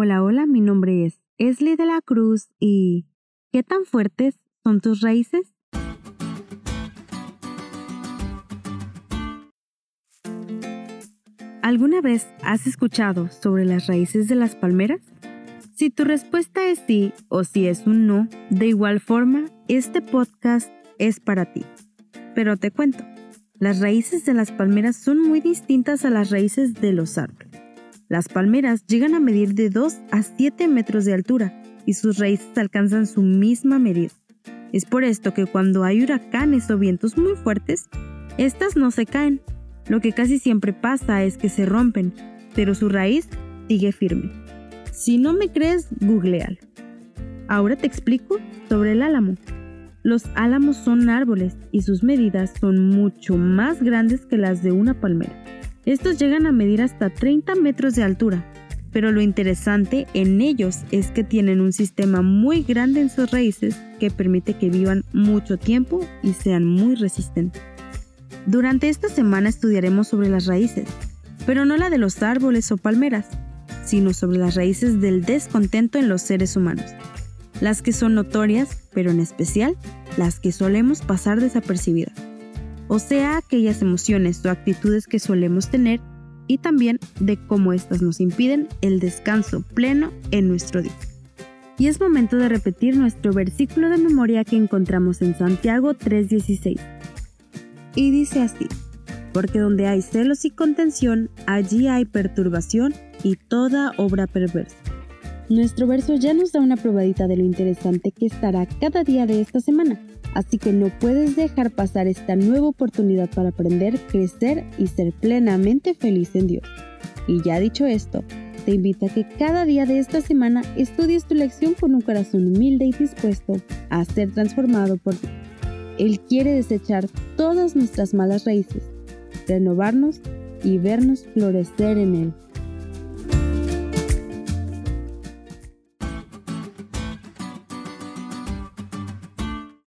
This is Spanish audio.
Hola, hola, mi nombre es Esli de la Cruz y ¿qué tan fuertes son tus raíces? ¿Alguna vez has escuchado sobre las raíces de las palmeras? Si tu respuesta es sí o si es un no, de igual forma, este podcast es para ti. Pero te cuento, las raíces de las palmeras son muy distintas a las raíces de los árboles. Las palmeras llegan a medir de 2 a 7 metros de altura y sus raíces alcanzan su misma medida. Es por esto que cuando hay huracanes o vientos muy fuertes, estas no se caen. Lo que casi siempre pasa es que se rompen, pero su raíz sigue firme. Si no me crees, googlealo. Ahora te explico sobre el álamo. Los álamos son árboles y sus medidas son mucho más grandes que las de una palmera. Estos llegan a medir hasta 30 metros de altura, pero lo interesante en ellos es que tienen un sistema muy grande en sus raíces que permite que vivan mucho tiempo y sean muy resistentes. Durante esta semana estudiaremos sobre las raíces, pero no la de los árboles o palmeras, sino sobre las raíces del descontento en los seres humanos las que son notorias, pero en especial las que solemos pasar desapercibidas, o sea, aquellas emociones o actitudes que solemos tener y también de cómo éstas nos impiden el descanso pleno en nuestro día. Y es momento de repetir nuestro versículo de memoria que encontramos en Santiago 3:16. Y dice así, porque donde hay celos y contención, allí hay perturbación y toda obra perversa. Nuestro verso ya nos da una probadita de lo interesante que estará cada día de esta semana, así que no puedes dejar pasar esta nueva oportunidad para aprender, crecer y ser plenamente feliz en Dios. Y ya dicho esto, te invito a que cada día de esta semana estudies tu lección con un corazón humilde y dispuesto a ser transformado por Dios. Él quiere desechar todas nuestras malas raíces, renovarnos y vernos florecer en Él.